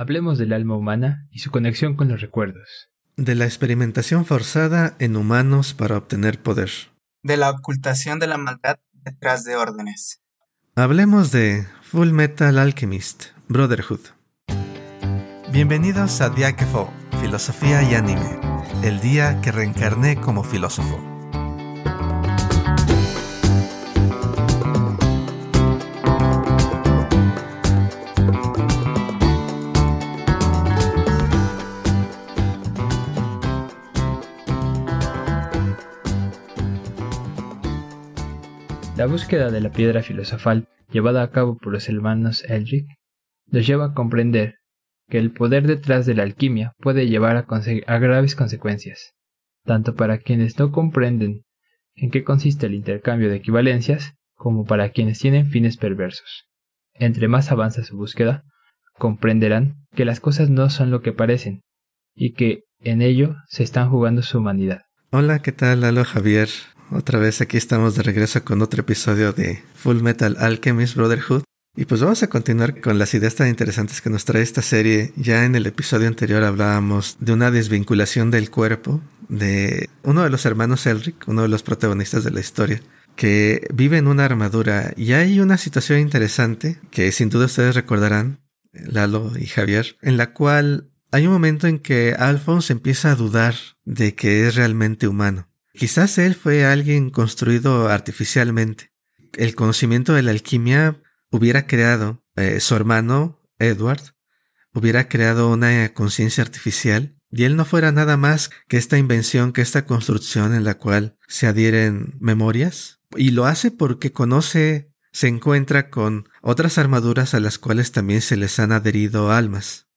Hablemos del alma humana y su conexión con los recuerdos. De la experimentación forzada en humanos para obtener poder. De la ocultación de la maldad detrás de órdenes. Hablemos de Full Metal Alchemist, Brotherhood. Bienvenidos a Diakefo, Filosofía y Anime, el día que reencarné como filósofo. Búsqueda de la piedra filosofal llevada a cabo por los hermanos Eldrick nos lleva a comprender que el poder detrás de la alquimia puede llevar a, graves consecuencias, tanto para quienes no comprenden en qué consiste el intercambio de equivalencias, como para quienes tienen fines perversos. Entre más avanza su búsqueda, comprenderán que las cosas no son lo que parecen, y que en ello se están jugando su humanidad. Hola, ¿qué tal? Lalo Javier. Otra vez aquí estamos de regreso con otro episodio de Full Metal Alchemist Brotherhood. Y pues vamos a continuar con las ideas tan interesantes que nos trae esta serie. Ya en el episodio anterior hablábamos de una desvinculación del cuerpo de uno de los hermanos Elric, uno de los protagonistas de la historia, que vive en una armadura. Y hay una situación interesante que sin duda ustedes recordarán, Lalo y Javier, en la cual hay un momento en que Alphonse empieza a dudar de que es realmente humano. Quizás él fue alguien construido artificialmente. El conocimiento de la alquimia hubiera creado, eh, su hermano, Edward, hubiera creado una conciencia artificial y él no fuera nada más que esta invención, que esta construcción en la cual se adhieren memorias. Y lo hace porque conoce, se encuentra con otras armaduras a las cuales también se les han adherido almas.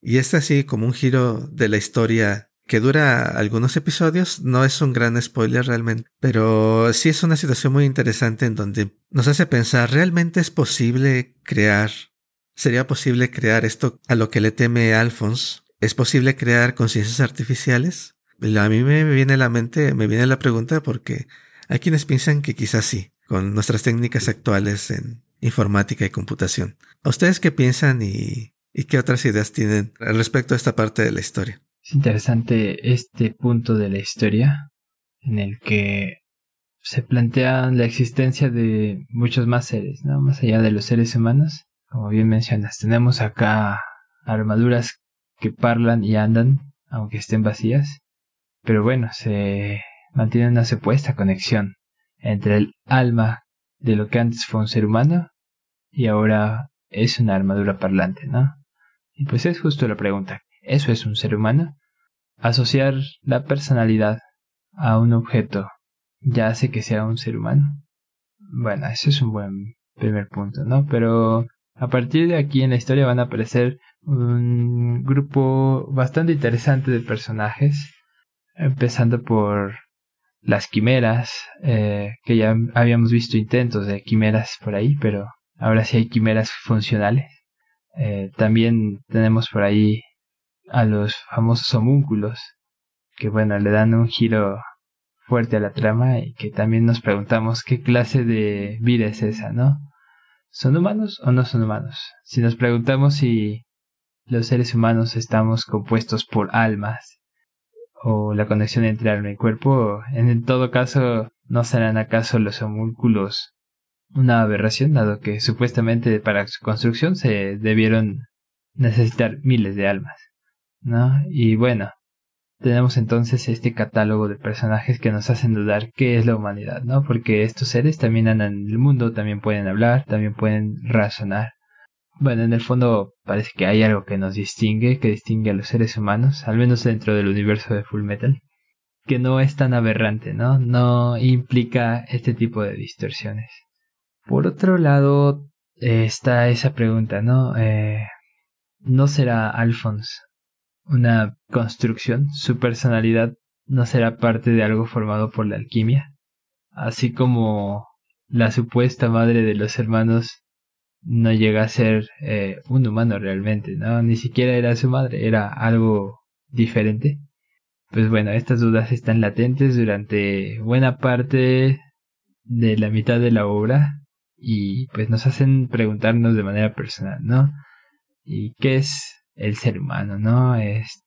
Y es así como un giro de la historia que dura algunos episodios, no es un gran spoiler realmente, pero sí es una situación muy interesante en donde nos hace pensar, ¿realmente es posible crear? ¿Sería posible crear esto a lo que le teme Alphonse? ¿Es posible crear conciencias artificiales? A mí me viene a la mente, me viene la pregunta porque hay quienes piensan que quizás sí, con nuestras técnicas actuales en informática y computación. ¿A ustedes qué piensan y, y qué otras ideas tienen respecto a esta parte de la historia? Es interesante este punto de la historia en el que se plantea la existencia de muchos más seres, ¿no? Más allá de los seres humanos. Como bien mencionas, tenemos acá armaduras que parlan y andan, aunque estén vacías. Pero bueno, se mantiene una supuesta conexión entre el alma de lo que antes fue un ser humano y ahora es una armadura parlante, ¿no? Y pues es justo la pregunta, ¿Eso es un ser humano? Asociar la personalidad a un objeto ya hace que sea un ser humano. Bueno, eso es un buen primer punto, ¿no? Pero a partir de aquí en la historia van a aparecer un grupo bastante interesante de personajes, empezando por las quimeras, eh, que ya habíamos visto intentos de quimeras por ahí, pero ahora sí hay quimeras funcionales. Eh, también tenemos por ahí a los famosos homúnculos, que bueno, le dan un giro fuerte a la trama y que también nos preguntamos qué clase de vida es esa, ¿no? ¿Son humanos o no son humanos? Si nos preguntamos si los seres humanos estamos compuestos por almas o la conexión entre alma y cuerpo, en todo caso, ¿no serán acaso los homúnculos una aberración, dado que supuestamente para su construcción se debieron necesitar miles de almas? Y bueno, tenemos entonces este catálogo de personajes que nos hacen dudar qué es la humanidad, ¿no? Porque estos seres también andan en el mundo, también pueden hablar, también pueden razonar. Bueno, en el fondo parece que hay algo que nos distingue, que distingue a los seres humanos, al menos dentro del universo de Full Metal, que no es tan aberrante, ¿no? No implica este tipo de distorsiones. Por otro lado, está esa pregunta, ¿no? Eh, ¿No será Alphonse una construcción, su personalidad no será parte de algo formado por la alquimia, así como la supuesta madre de los hermanos no llega a ser eh, un humano realmente, ¿no? Ni siquiera era su madre, era algo diferente. Pues bueno, estas dudas están latentes durante buena parte de la mitad de la obra y pues nos hacen preguntarnos de manera personal, ¿no? ¿Y qué es el ser humano, ¿no? Es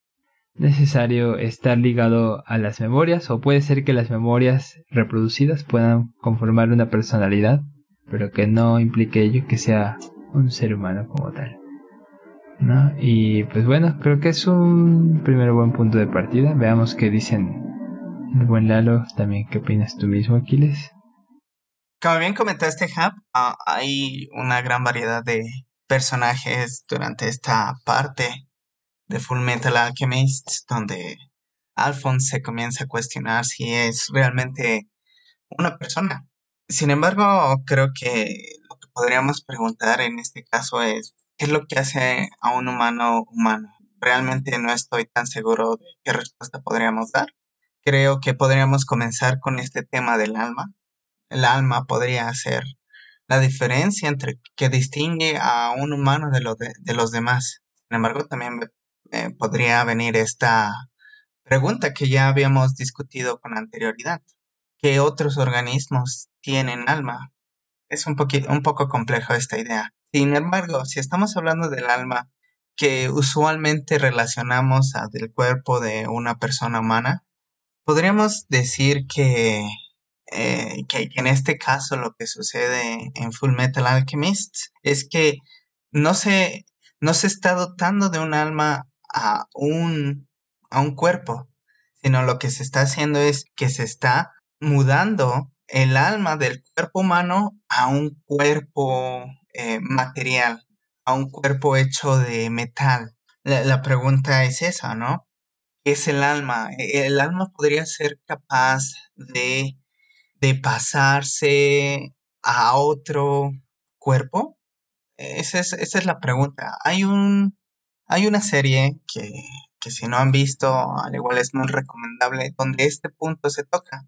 necesario estar ligado a las memorias o puede ser que las memorias reproducidas puedan conformar una personalidad, pero que no implique ello que sea un ser humano como tal. ¿No? Y pues bueno, creo que es un primer buen punto de partida. Veamos qué dicen el buen Lalo. También, ¿qué opinas tú mismo, Aquiles? Como bien comentaste, Hap, ah, hay una gran variedad de personajes durante esta parte de Full Metal Alchemist, donde Alphonse se comienza a cuestionar si es realmente una persona. Sin embargo, creo que lo que podríamos preguntar en este caso es, ¿qué es lo que hace a un humano humano? Realmente no estoy tan seguro de qué respuesta podríamos dar. Creo que podríamos comenzar con este tema del alma. El alma podría ser la diferencia entre que distingue a un humano de, de, los demás. Sin embargo, también podría venir esta pregunta que ya habíamos discutido con anterioridad. ¿Qué otros organismos tienen alma? Es un, un poco complejo esta idea. Sin embargo, si estamos hablando del alma que usualmente relacionamos al del cuerpo de una persona humana, podríamos decir que eh, que, en este caso lo que sucede en Full Metal Alchemist es que no se, no se está dotando de un alma a un, a un cuerpo, sino lo que se está haciendo es que se está mudando el alma del cuerpo humano a un cuerpo eh, material, a un cuerpo hecho de metal. La, pregunta es esa, ¿no? ¿Qué es el alma? E, el alma podría ser capaz de de pasarse a otro cuerpo? Esa es, esa es la pregunta. Hay un hay una serie que, que si no han visto, al igual es muy recomendable, donde este punto se toca.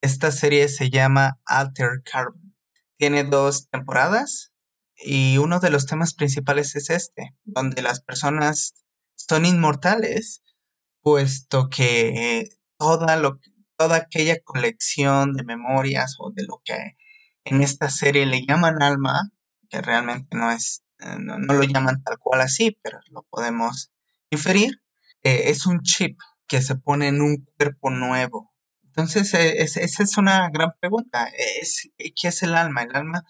Esta serie se llama Alter Carbon. Tiene dos temporadas y uno de los temas principales es este, donde las personas son inmortales, puesto que toda lo, toda aquella colección de memorias o de lo que en esta serie le llaman alma, que realmente no es, eh, no, lo llaman tal cual así, pero lo podemos inferir, eh, es un chip que se pone en un cuerpo nuevo. Entonces, eh, esa es una gran pregunta. Es, ¿Qué es el alma? El alma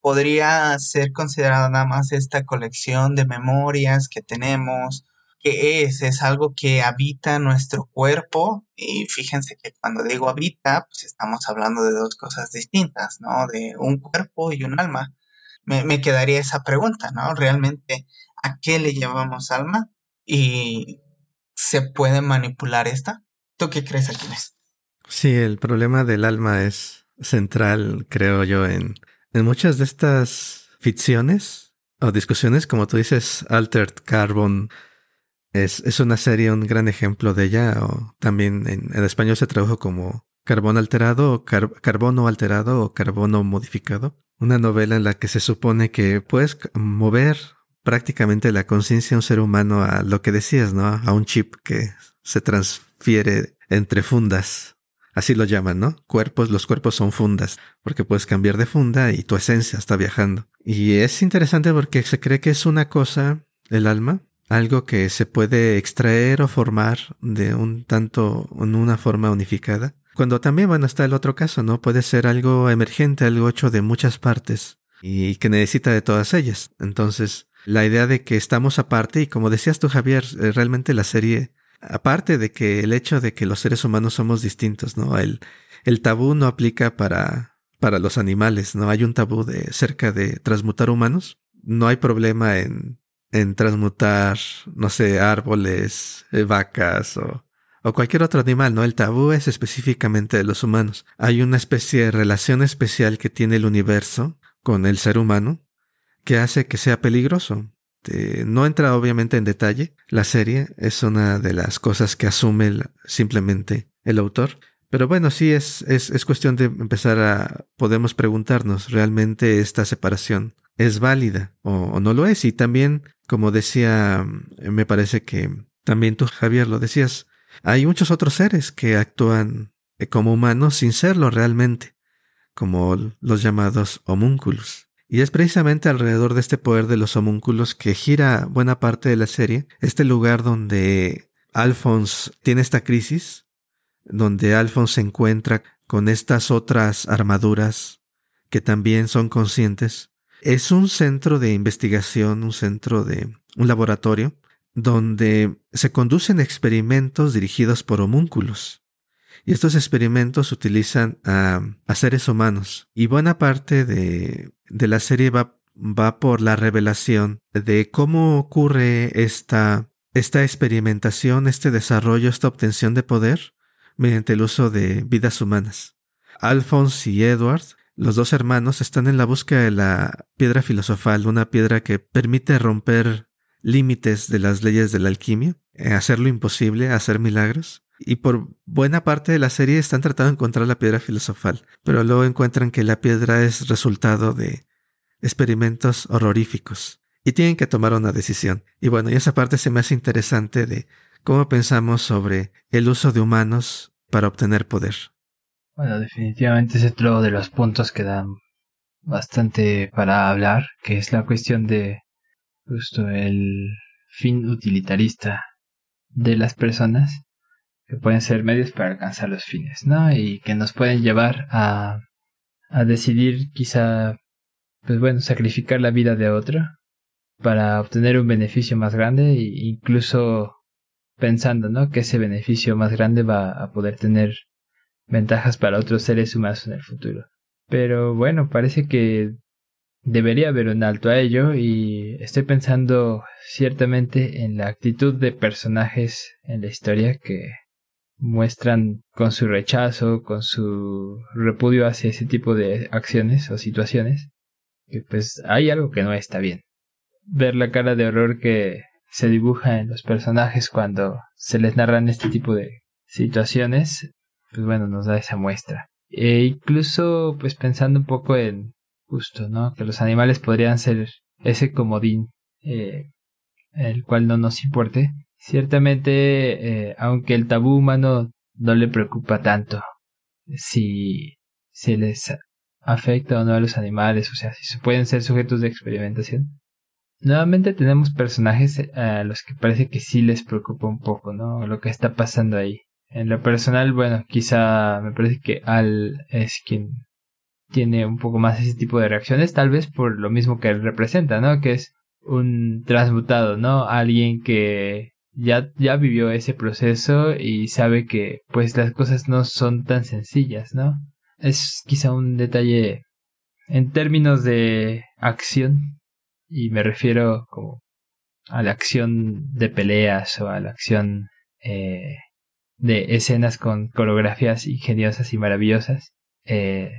podría ser considerada nada más esta colección de memorias que tenemos ¿Qué es? Es algo que habita nuestro cuerpo y fíjense que cuando digo habita, pues estamos hablando de dos cosas distintas, ¿no? De un cuerpo y un alma. Me, quedaría esa pregunta, ¿no? Realmente, ¿a qué le llamamos alma? ¿Y se puede manipular esta? ¿Tú qué crees, Aquiles? Sí, el problema del alma es central, creo yo, en, en muchas de estas ficciones o discusiones, como tú dices, Altered Carbon, es, es una serie, un gran ejemplo de ella, o también en, español se tradujo como Carbono alterado, o carbono alterado o carbono modificado. Una novela en la que se supone que puedes mover prácticamente la conciencia de un ser humano a lo que decías, ¿no? A un chip que se transfiere entre fundas. Así lo llaman, ¿no? Cuerpos, los cuerpos son fundas, porque puedes cambiar de funda y tu esencia está viajando. Y es interesante porque se cree que es una cosa, el alma, algo que se puede extraer o formar de un tanto en una forma unificada. Cuando también, bueno, está el otro caso, ¿no? Puede ser algo emergente, algo hecho de muchas partes y que necesita de todas ellas. Entonces, la idea de que estamos aparte y como decías tú, Javier, eh, realmente la serie, aparte de que el hecho de que los seres humanos somos distintos, ¿no? El, el tabú no aplica para, para los animales, ¿no? Hay un tabú de cerca de transmutar humanos. No hay problema en en transmutar, no sé, árboles, eh, vacas o, o cualquier otro animal, ¿no? El tabú es específicamente de los humanos. Hay una especie de relación especial que tiene el universo con el ser humano que hace que sea peligroso. no entra obviamente en detalle. La serie es una de las cosas que asume simplemente el autor. Pero bueno, sí es, es, es cuestión de empezar a, podemos preguntarnos, ¿realmente esta separación es válida o, no lo es. Y también, como decía, me parece que también tú, Javier, lo decías, hay muchos otros seres que actúan como humanos sin serlo realmente, como los llamados homúnculos. Y es precisamente alrededor de este poder de los homúnculos que gira buena parte de la serie, este lugar donde Alphonse tiene esta crisis, donde Alphonse se encuentra con estas otras armaduras que también son conscientes. Es un centro de investigación, un centro de un laboratorio, donde se conducen experimentos dirigidos por homúnculos. Y estos experimentos utilizan a, seres humanos. Y buena parte de, la serie va, va por la revelación de cómo ocurre esta, esta experimentación, este desarrollo, esta obtención de poder mediante el uso de vidas humanas. Alphonse y Edward, los dos hermanos, están en la búsqueda de la piedra filosofal, una piedra que permite romper límites de las leyes de la alquimia, eh, hacer lo imposible, hacer milagros. Y por buena parte de la serie están tratando de encontrar la piedra filosofal, pero luego encuentran que la piedra es resultado de experimentos horroríficos y tienen que tomar una decisión. Y bueno, y esa parte se me hace interesante de cómo pensamos sobre el uso de humanos para obtener poder. Bueno, definitivamente es otro de los puntos que dan bastante para hablar, que es la cuestión de justo el fin utilitarista de las personas que pueden ser medios para alcanzar los fines, ¿no? Y que nos pueden llevar a, a decidir quizá, pues bueno, sacrificar la vida de otro para obtener un beneficio más grande e incluso pensando, ¿no? Que ese beneficio más grande va a poder tener ventajas para otros seres humanos en el futuro. Pero bueno, parece que debería haber un alto a ello y estoy pensando ciertamente en la actitud de personajes en la historia que muestran con su rechazo, con su repudio hacia ese tipo de acciones o situaciones, que pues hay algo que no está bien. Ver la cara de horror que se dibuja en los personajes cuando se les narran este tipo de situaciones, pues bueno, nos da esa muestra. E incluso pues pensando un poco en justo, ¿no? Que los animales podrían ser ese comodín eh, el cual no nos importe, Ciertamente, eh, aunque el tabú humano no le preocupa tanto si se les afecta o no a los animales, o sea, si pueden ser sujetos de experimentación. Nuevamente tenemos personajes eh, a los que parece que sí les preocupa un poco, ¿no? Lo que está pasando ahí. En lo personal, bueno, quizá me parece que Al es quien tiene un poco más ese tipo de reacciones, tal vez por lo mismo que él representa, ¿no? Que es un transmutado, ¿no? Alguien que ya, ya vivió ese proceso y sabe que pues las cosas no son tan sencillas, ¿no? Es quizá un detalle en términos de acción y me refiero como a la acción de peleas o a la acción eh, de escenas con coreografías ingeniosas y maravillosas. Eh,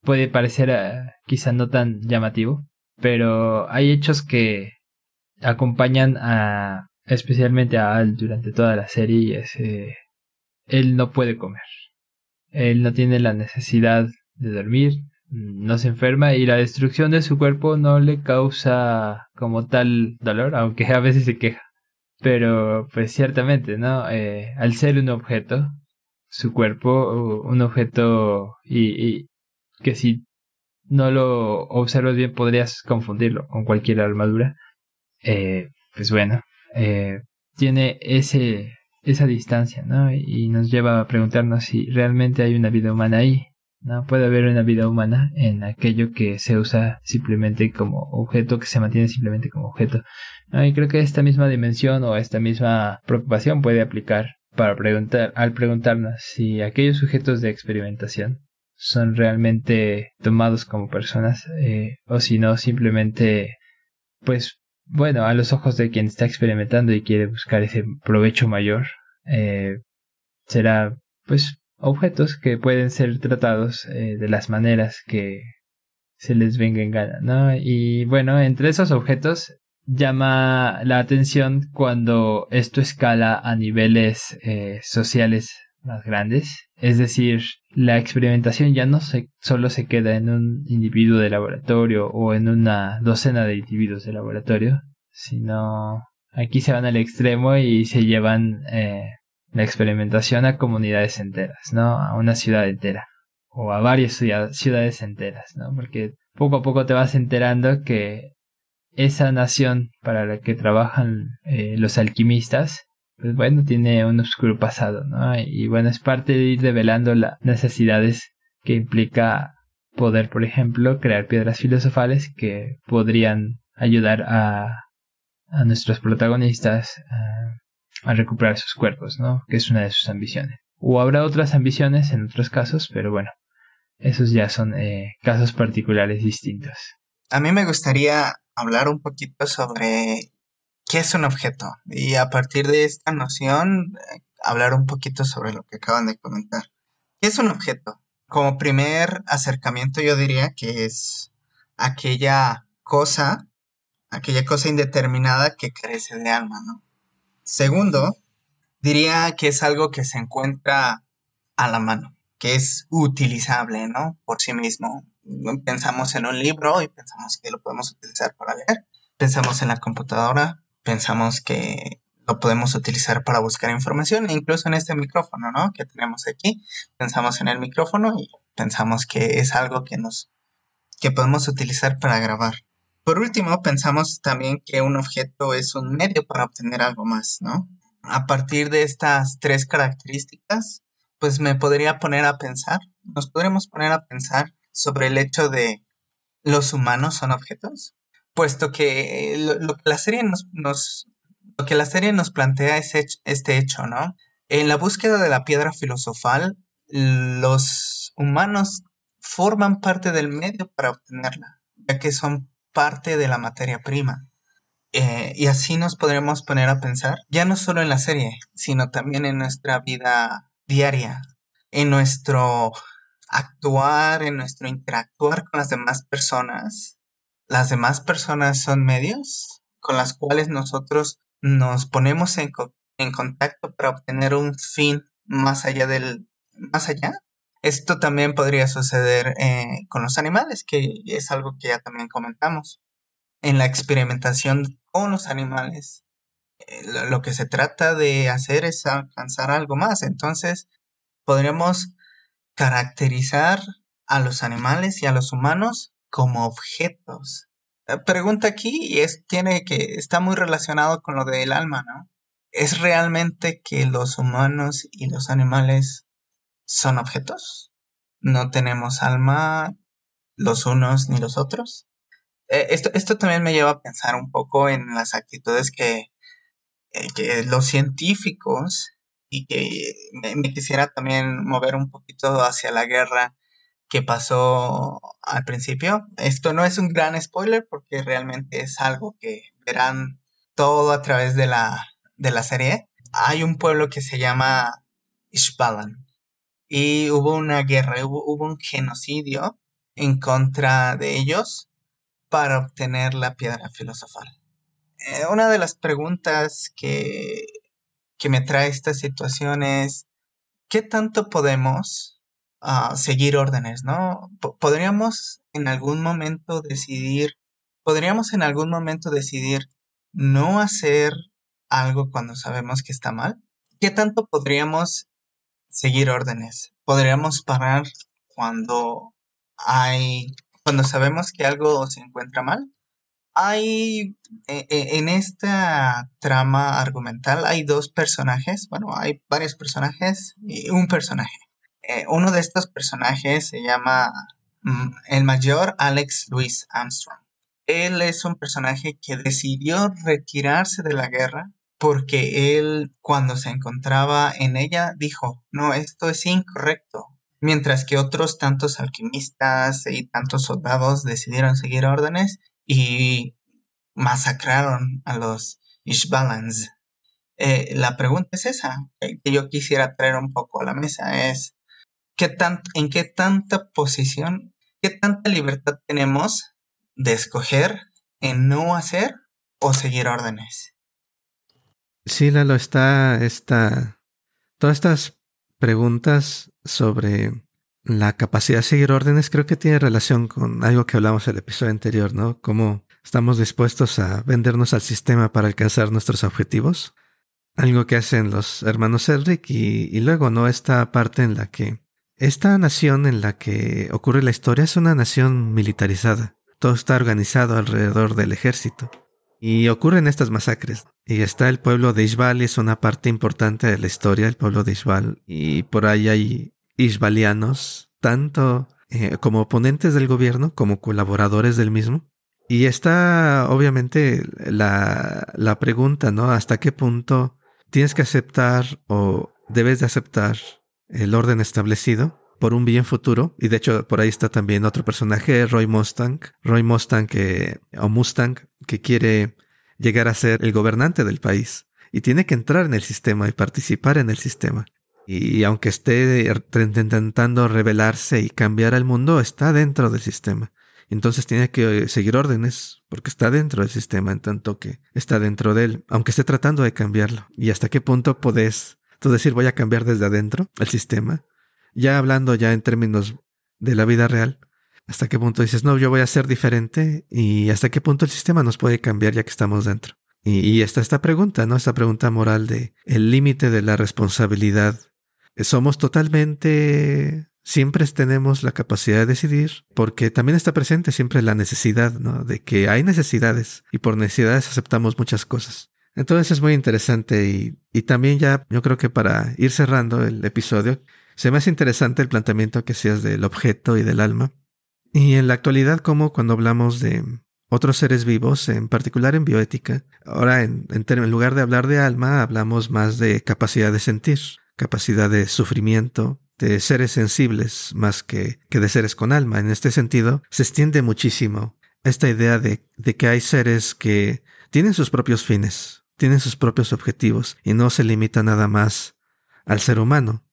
puede parecer eh, quizá no tan llamativo, pero hay hechos que acompañan a especialmente a Al durante toda la serie, es eh, él no puede comer. Él no tiene la necesidad de dormir, no se enferma y la destrucción de su cuerpo no le causa como tal dolor, aunque a veces se queja. Pero pues ciertamente, ¿no? Eh, al ser un objeto, su cuerpo, un objeto y, y que si no lo observas bien podrías confundirlo con cualquier armadura. Eh, pues bueno, eh, tiene ese, esa distancia, ¿no? Y nos lleva a preguntarnos si realmente hay una vida humana ahí, ¿no? Puede haber una vida humana en aquello que se usa simplemente como objeto, que se mantiene simplemente como objeto. Y creo que esta misma dimensión o esta misma preocupación puede aplicar para preguntar, al preguntarnos si aquellos sujetos de experimentación son realmente tomados como personas eh, o si no simplemente pues bueno, a los ojos de quien está experimentando y quiere buscar ese provecho mayor, eh, será pues objetos que pueden ser tratados eh, de las maneras que se les venga en gana, ¿no? Y bueno, entre esos objetos llama la atención cuando esto escala a niveles eh, sociales más grandes. Es decir, la experimentación ya no se, solo se queda en un individuo de laboratorio o en una docena de individuos de laboratorio, sino aquí se van al extremo y se llevan eh, la experimentación a comunidades enteras, ¿no? A una ciudad entera o a varias ciudades enteras, ¿no? Porque poco a poco te vas enterando que esa nación para la que trabajan eh, los alquimistas, pues bueno, tiene un oscuro pasado, ¿no? Y bueno, es parte de ir develando las necesidades que implica poder, por ejemplo, crear piedras filosofales que podrían ayudar a, a nuestros protagonistas a, recuperar sus cuerpos, ¿no? Que es una de sus ambiciones. O habrá otras ambiciones en otros casos, pero bueno, esos ya son eh, casos particulares distintos. A mí me gustaría hablar un poquito sobre qué es un objeto y a partir de esta noción eh, hablar un poquito sobre lo que acaban de comentar. ¿Qué es un objeto? Como primer acercamiento yo diría que es aquella cosa, aquella cosa indeterminada que carece de alma, ¿no? Segundo, diría que es algo que se encuentra a la mano, que es utilizable, ¿no? Por sí mismo. Pensamos en un libro y pensamos que lo podemos utilizar para leer. Pensamos en la computadora, pensamos que lo podemos utilizar para buscar información, e incluso en este micrófono, ¿no? Que tenemos aquí, pensamos en el micrófono y pensamos que es algo que nos, que podemos utilizar para grabar. Por último, pensamos también que un objeto es un medio para obtener algo más, ¿no? A partir de estas tres características, pues me podría poner a pensar, nos podremos poner a pensar sobre el hecho de los humanos son objetos, puesto que lo, que la serie nos, lo que la serie nos plantea es este hecho, ¿no? En la búsqueda de la piedra filosofal, los humanos forman parte del medio para obtenerla, ya que son parte de la materia prima. Eh, y así nos podremos poner a pensar, ya no solo en la serie, sino también en nuestra vida diaria, en nuestro actuar, en nuestro interactuar con las demás personas. Las demás personas son medios con las cuales nosotros nos ponemos en, contacto para obtener un fin más allá del más allá. Esto también podría suceder eh, con los animales, que es algo que ya también comentamos. En la experimentación con los animales, eh, lo, que se trata de hacer es alcanzar algo más. Entonces, podríamos caracterizar a los animales y a los humanos como objetos pregunta aquí y es, tiene que, está muy relacionado con lo del alma, ¿no? ¿Es realmente que los humanos y los animales son objetos? ¿No tenemos alma los unos ni los otros? Eh, esto, esto también me lleva a pensar un poco en las actitudes que, eh, que los científicos y que me, quisiera también mover un poquito hacia la guerra que pasó al principio. Esto no es un gran spoiler porque realmente es algo que verán todo a través de la, de la serie. Hay un pueblo que se llama Ishbalan y hubo una guerra, hubo, un genocidio en contra de ellos para obtener la piedra filosofal. Eh, una de las preguntas que, que me trae esta situación es, ¿qué tanto podemos seguir órdenes, ¿no? podríamos en algún momento decidir, podríamos en algún momento decidir no hacer algo cuando sabemos que está mal. ¿Qué tanto podríamos seguir órdenes? ¿Podríamos parar cuando hay, cuando sabemos que algo se encuentra mal? Hay, e, e, en esta trama argumental hay dos personajes, bueno, hay varios personajes y un personaje. Eh, uno de estos personajes se llama mm, el mayor Alex Louis Armstrong. Él es un personaje que decidió retirarse de la guerra porque él cuando se encontraba en ella dijo, no, esto es incorrecto. Mientras que otros tantos alquimistas y tantos soldados decidieron seguir órdenes y masacraron a los Ishbalans. Eh, la pregunta es esa, que yo quisiera traer un poco a la mesa, es ¿qué en qué tanta posición, qué tanta libertad tenemos de escoger en no hacer o seguir órdenes? Sí, Lalo, está, está, todas estas preguntas sobre la capacidad de seguir órdenes creo que tiene relación con algo que hablamos en el episodio anterior, ¿no? Cómo estamos dispuestos a vendernos al sistema para alcanzar nuestros objetivos. Algo que hacen los hermanos Elric y, y luego, ¿no? Esta parte en la que esta nación en la que ocurre la historia es una nación militarizada. Todo está organizado alrededor del ejército. Y ocurren estas masacres. Y está el pueblo de Ishbal, es una parte importante de la historia, el pueblo de Ishbal. Y por ahí hay ishbalianos, tanto eh, como oponentes del gobierno como colaboradores del mismo. Y está obviamente la, la pregunta, ¿no? ¿Hasta qué punto tienes que aceptar o debes de aceptar el orden establecido por un bien futuro. Y de hecho, por ahí está también otro personaje, Roy Mustang. Roy Mustang que, o Mustang, que quiere llegar a ser el gobernante del país. Y tiene que entrar en el sistema y participar en el sistema. Y aunque esté intentando rebelarse y cambiar al mundo, está dentro del sistema. Entonces tiene que seguir órdenes porque está dentro del sistema en tanto que está dentro de él, aunque esté tratando de cambiarlo. ¿Y hasta qué punto podés tú decir voy a cambiar desde adentro el sistema? Ya hablando ya en términos de la vida real, ¿hasta qué punto dices no, yo voy a ser diferente? ¿Y hasta qué punto el sistema nos puede cambiar ya que estamos dentro? Y, está esta pregunta, ¿no? Esta pregunta moral de el límite de la responsabilidad. ¿Somos totalmente siempre tenemos la capacidad de decidir, porque también está presente siempre la necesidad, ¿no? De que hay necesidades y por necesidades aceptamos muchas cosas. Entonces es muy interesante y, y también ya yo creo que para ir cerrando el episodio, se me hace interesante el planteamiento que hacías del objeto y del alma. Y en la actualidad, como cuando hablamos de otros seres vivos, en particular en bioética, ahora en, en, en lugar de hablar de alma, hablamos más de capacidad de sentir, capacidad de sufrimiento, de seres sensibles más que, que de seres con alma. En este sentido, se extiende muchísimo esta idea de, de que hay seres que tienen sus propios fines, tienen sus propios objetivos y no se limita nada más al ser humano.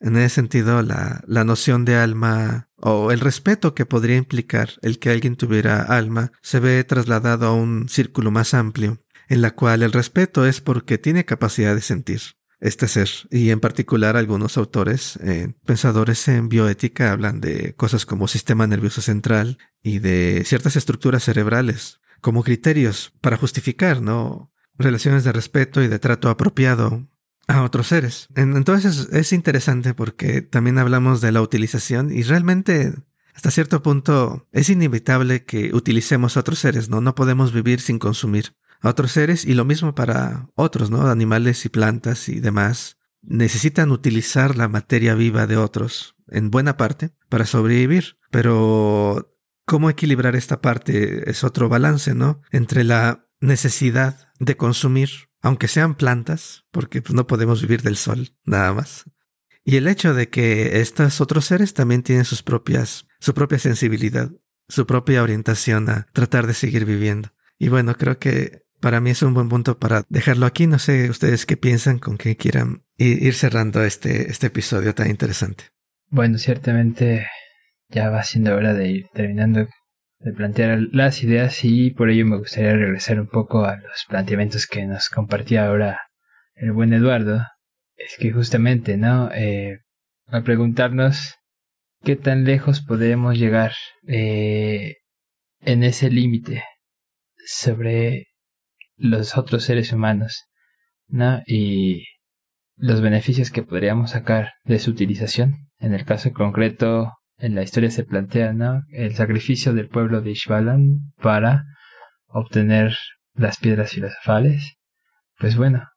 En ese sentido, la, la noción de alma o el respeto que podría implicar el que alguien tuviera alma se ve trasladado a un círculo más amplio, en la cual el respeto es porque tiene capacidad de sentir este ser. Y en particular algunos autores, eh, pensadores en bioética, hablan de cosas como sistema nervioso central y de ciertas estructuras cerebrales como criterios para justificar, ¿no? Relaciones de respeto y de trato apropiado a otros seres. Entonces es interesante porque también hablamos de la utilización y realmente hasta cierto punto es inevitable que utilicemos a otros seres, ¿no? No podemos vivir sin consumir a otros seres y lo mismo para otros, ¿no? Animales y plantas y demás. Necesitan utilizar la materia viva de otros, en buena parte, para sobrevivir. Pero, ¿cómo equilibrar esta parte? Es otro balance, ¿no? Entre la necesidad de consumir, aunque sean plantas, porque pues, no podemos vivir del sol, nada más. Y el hecho de que estos otros seres también tienen sus propias, su propia sensibilidad, su propia orientación a tratar de seguir viviendo. Y bueno, creo que para mí es un buen punto para dejarlo aquí. No sé ustedes qué piensan, con qué quieran ir cerrando este, este episodio tan interesante. Bueno, ciertamente ya va siendo hora de ir terminando de plantear las ideas y por ello me gustaría regresar un poco a los planteamientos que nos compartía ahora el buen Eduardo. Es que justamente, ¿no? Eh, a preguntarnos qué tan lejos podemos llegar eh, en ese límite sobre los otros seres humanos, ¿no? Y los beneficios que podríamos sacar de su utilización. En el caso concreto, en la historia se plantea, ¿no? El sacrificio del pueblo de Ishbalan para obtener las piedras filosofales. Pues bueno,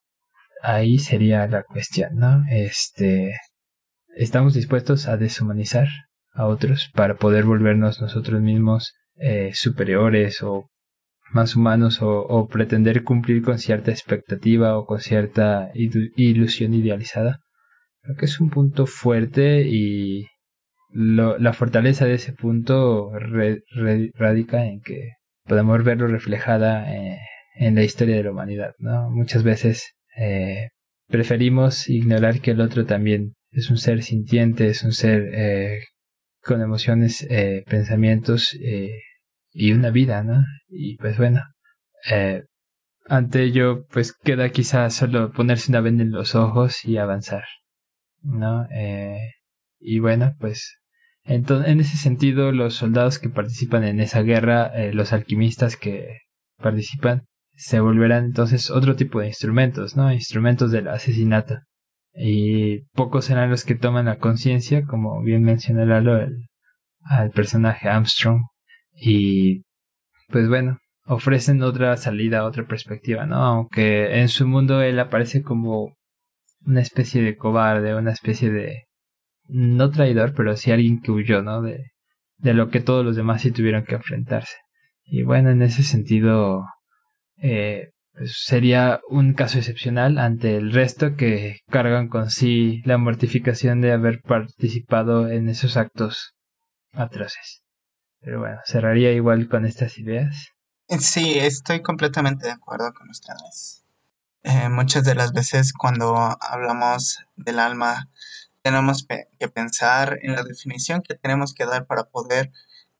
ahí sería la cuestión, ¿no? Este, estamos dispuestos a deshumanizar a otros para poder volvernos nosotros mismos eh, superiores o más humanos o, pretender cumplir con cierta expectativa o con cierta ilusión idealizada. Creo que es un punto fuerte y la fortaleza de ese punto radica en que podemos verlo reflejada eh, en, la historia de la humanidad. ¿no? Muchas veces eh, preferimos ignorar que el otro también es un ser sintiente, es un ser eh, con emociones, pensamientos y una vida, ¿no? Y pues bueno, eh, ante ello, pues queda quizás solo ponerse una venda en los ojos y avanzar, ¿no? Eh, y bueno, pues en, en ese sentido, los soldados que participan en esa guerra, eh, los alquimistas que participan, se volverán entonces otro tipo de instrumentos, ¿no? Instrumentos del asesinato. y pocos serán los que toman la conciencia, como bien mencionó Lalo, el, al personaje Armstrong. Y pues bueno, ofrecen otra salida, otra perspectiva, ¿no? Aunque en su mundo él aparece como una especie de cobarde, una especie de no traidor, pero sí alguien que huyó, ¿no? De, de lo que todos los demás sí tuvieron que enfrentarse. Y bueno, en ese sentido, eh, pues sería un caso excepcional ante el resto que cargan con sí la mortificación de haber participado en esos actos atroces. Pero bueno, cerraría igual con estas ideas. Sí, estoy completamente de acuerdo con ustedes. Eh, muchas de las veces cuando hablamos del alma tenemos que pensar en la definición que tenemos que dar para poder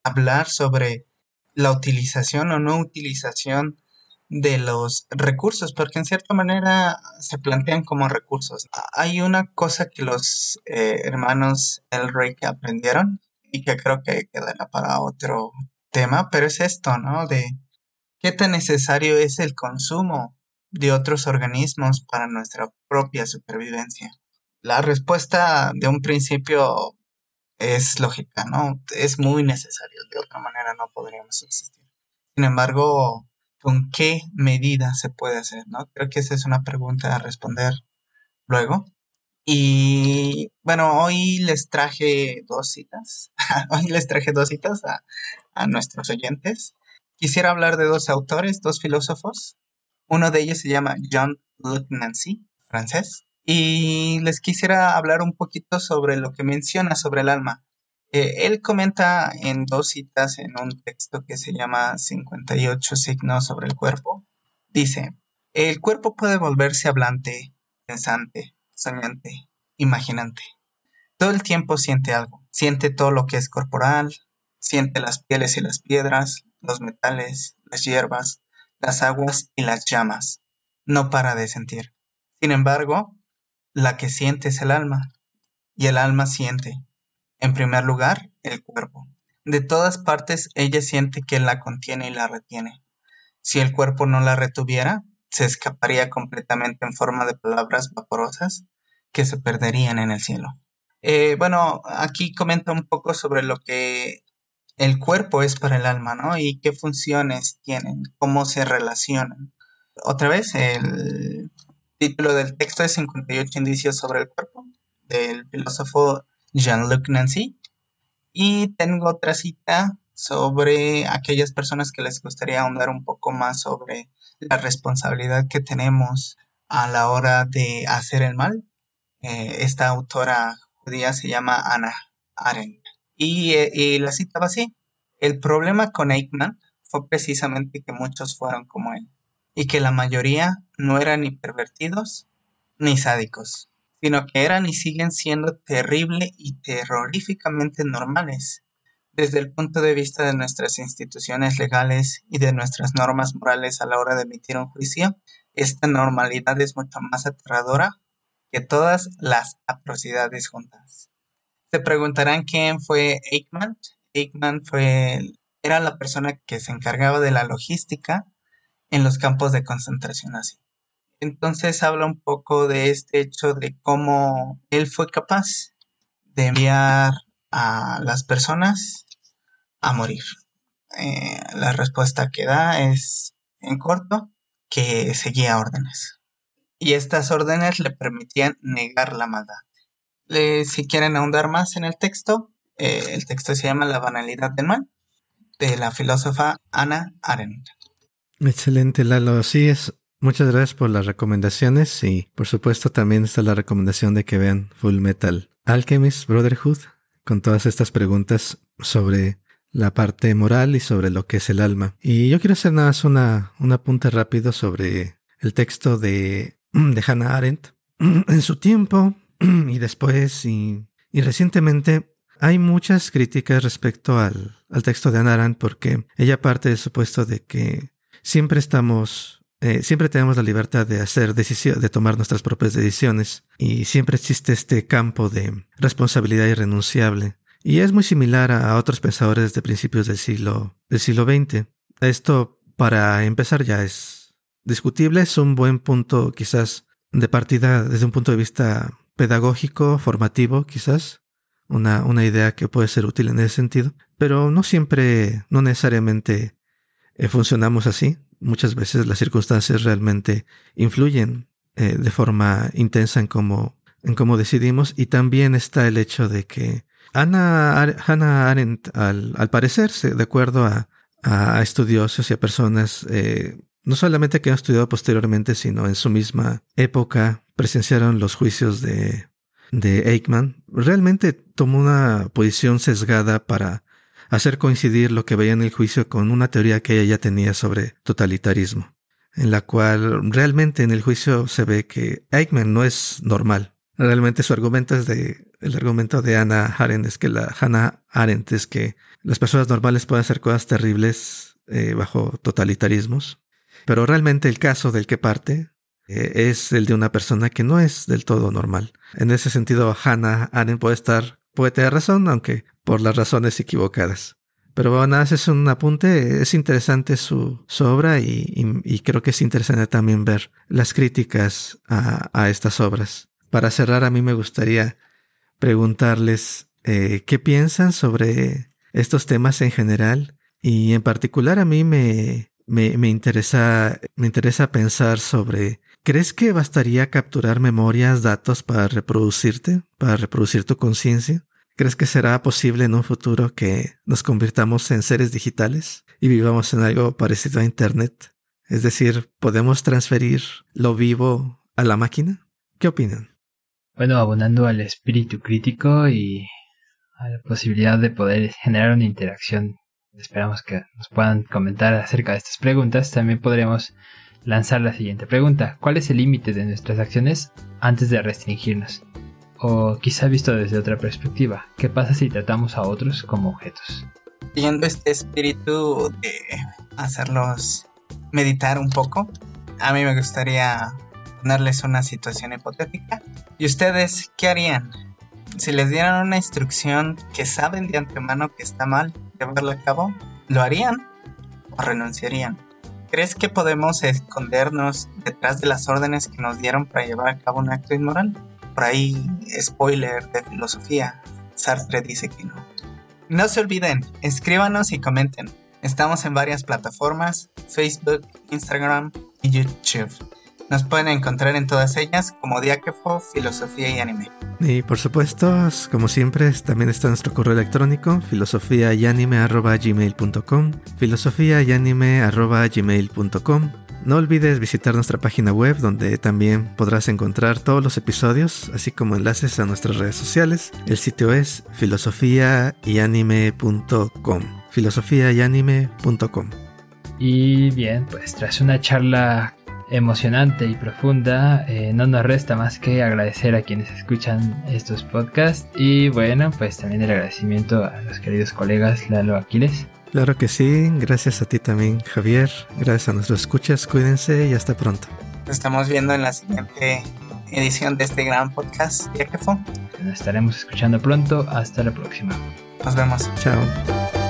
hablar sobre la utilización o no utilización de los recursos, porque en cierta manera se plantean como recursos. Hay una cosa que los eh, hermanos El Rey que aprendieron y que creo que quedará para otro tema, pero es esto, ¿no? De qué tan necesario es el consumo de otros organismos para nuestra propia supervivencia. La respuesta de un principio es lógica, ¿no? Es muy necesario, de otra manera no podríamos subsistir. Sin embargo, ¿con qué medida se puede hacer, no? Creo que esa es una pregunta a responder luego. Y bueno, hoy les traje dos citas. hoy les traje dos citas a, nuestros oyentes. Quisiera hablar de dos autores, dos filósofos. Uno de ellos se llama John Luc Nancy, francés, y les quisiera hablar un poquito sobre lo que menciona sobre el alma. Eh, él comenta en dos citas en un texto que se llama 58 signos sobre el cuerpo. Dice, el cuerpo puede volverse hablante, pensante, soñante, imaginante. Todo el tiempo siente algo, siente todo lo que es corporal, siente las pieles y las piedras, los metales, las hierbas, las aguas y las llamas. No para de sentir. Sin embargo, la que siente es el alma, y el alma siente. En primer lugar, el cuerpo. De todas partes ella siente que la contiene y la retiene. Si el cuerpo no la retuviera, se escaparía completamente en forma de palabras vaporosas que se perderían en el cielo. Eh, bueno, aquí comenta un poco sobre lo que el cuerpo es para el alma, ¿no? Y qué funciones tienen, cómo se relacionan. Otra vez, el título del texto es 58 indicios sobre el cuerpo, del filósofo Jean-Luc Nancy. Y tengo otra cita sobre aquellas personas que les gustaría ahondar un poco más sobre la responsabilidad que tenemos a la hora de hacer el mal. Eh, esta autora judía se llama Ana Arendt. Y, eh, y la cita va así. El problema con Eichmann fue precisamente que muchos fueron como él y que la mayoría no eran ni pervertidos ni sádicos, sino que eran y siguen siendo terrible y terroríficamente normales. Desde el punto de vista de nuestras instituciones legales y de nuestras normas morales a la hora de emitir un juicio, esta normalidad es mucho más aterradora que todas las atrocidades juntas. Se preguntarán quién fue Eichmann. Eichmann fue, era la persona que se encargaba de la logística en los campos de concentración nazi. Entonces habla un poco de este hecho de cómo él fue capaz de enviar a las personas a morir. Eh, la respuesta que da es, en corto, que seguía órdenes. Y estas órdenes le permitían negar la maldad. si quieren ahondar más en el texto, eh, el texto se llama La banalidad del mal, de la filósofa Ana Arendt. Excelente, Lalo. Sí, es. Muchas gracias por las recomendaciones y por supuesto también está la recomendación de que vean Full Metal Alchemist Brotherhood con todas estas preguntas sobre la parte moral y sobre lo que es el alma. Y yo quiero hacer nada más una, un apunte rápido sobre el texto de, de Hannah Arendt. En su tiempo y después y, y recientemente hay muchas críticas respecto al, al texto de Hannah Arendt porque ella parte del supuesto de que siempre estamos, eh, siempre tenemos la libertad de hacer de tomar nuestras propias decisiones y siempre existe este campo de responsabilidad irrenunciable. Y es muy similar a, otros pensadores de principios del siglo, del siglo XX. Esto, para empezar, ya es discutible, es un buen punto quizás de partida desde un punto de vista pedagógico, formativo, quizás. Una, una idea que puede ser útil en ese sentido. Pero no siempre, no necesariamente eh, funcionamos así. Muchas veces las circunstancias realmente influyen eh, de forma intensa en cómo, en cómo decidimos. Y también está el hecho de que Ana, Hannah Arendt, al, al parecer, de acuerdo a, a estudiosos y a personas, eh, no solamente que han estudiado posteriormente, sino en su misma época, presenciaron los juicios de, de Eichmann, realmente tomó una posición sesgada para hacer coincidir lo que veía en el juicio con una teoría que ella ya tenía sobre totalitarismo, en la cual realmente en el juicio se ve que Eichmann no es normal. Realmente su argumento es de, el argumento de Hannah Arendt es que la Hannah Arendt es que las personas normales pueden hacer cosas terribles eh, bajo totalitarismos, pero realmente el caso del que parte eh, es el de una persona que no es del todo normal. En ese sentido, Hannah Arendt puede estar, puede tener razón, aunque por las razones equivocadas. Pero bueno, es un apunte, es interesante su, obra y, creo que es interesante también ver las críticas a, estas obras. Para cerrar, a mí me gustaría preguntarles eh, qué piensan sobre estos temas en general y en particular a mí me, me, me, interesa, me interesa pensar sobre, ¿crees que bastaría capturar memorias, datos para reproducirte, para reproducir tu conciencia? ¿Crees que será posible en un futuro que nos convirtamos en seres digitales y vivamos en algo parecido a Internet? Es decir, ¿podemos transferir lo vivo a la máquina? ¿Qué opinan? Bueno, abonando al espíritu crítico y a la posibilidad de poder generar una interacción, esperamos que nos puedan comentar acerca de estas preguntas, también podremos lanzar la siguiente pregunta. ¿Cuál es el límite de nuestras acciones antes de restringirnos? O quizá visto desde otra perspectiva, ¿qué pasa si tratamos a otros como objetos? Siguiendo este espíritu de hacerlos meditar un poco, a mí me gustaría ponerles una situación hipotética. ¿Y ustedes qué harían? Si les dieran una instrucción que saben de antemano que está mal llevarla a cabo, ¿lo harían o renunciarían? ¿Crees que podemos escondernos detrás de las órdenes que nos dieron para llevar a cabo un acto inmoral? Por ahí, spoiler de filosofía, Sartre dice que no. No se olviden, escríbanos y comenten. Estamos en varias plataformas, Facebook, Instagram y YouTube. Nos pueden encontrar en todas ellas como Diáquefo, Filosofía y Anime. Y por supuesto, como siempre, también está nuestro correo electrónico, filosofiayanime.gmail.com filosofiayanime.gmail.com no olvides visitar nuestra página web donde también podrás encontrar todos los episodios, así como enlaces a nuestras redes sociales. El sitio es filosofiayanime.com. filosofiayanime.com. Y bien, pues tras una charla emocionante y profunda, eh, no nos resta más que agradecer a quienes escuchan estos podcasts y bueno, pues también el agradecimiento a los queridos colegas Lalo Aquiles Claro que sí, gracias a ti también Javier, gracias a nuestros escuchas, cuídense y hasta pronto. Nos estamos viendo en la siguiente edición de este gran podcast, ¿ya que fue? Nos estaremos escuchando pronto, hasta la próxima. Nos vemos. Chao.